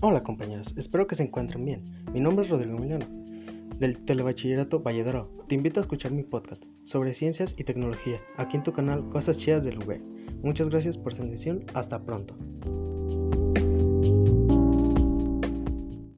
Hola compañeros, espero que se encuentren bien. Mi nombre es Rodrigo Milano del Telebachillerato Valledoro. Te invito a escuchar mi podcast sobre ciencias y tecnología, aquí en tu canal Cosas Chidas del UB. Muchas gracias por su atención, hasta pronto.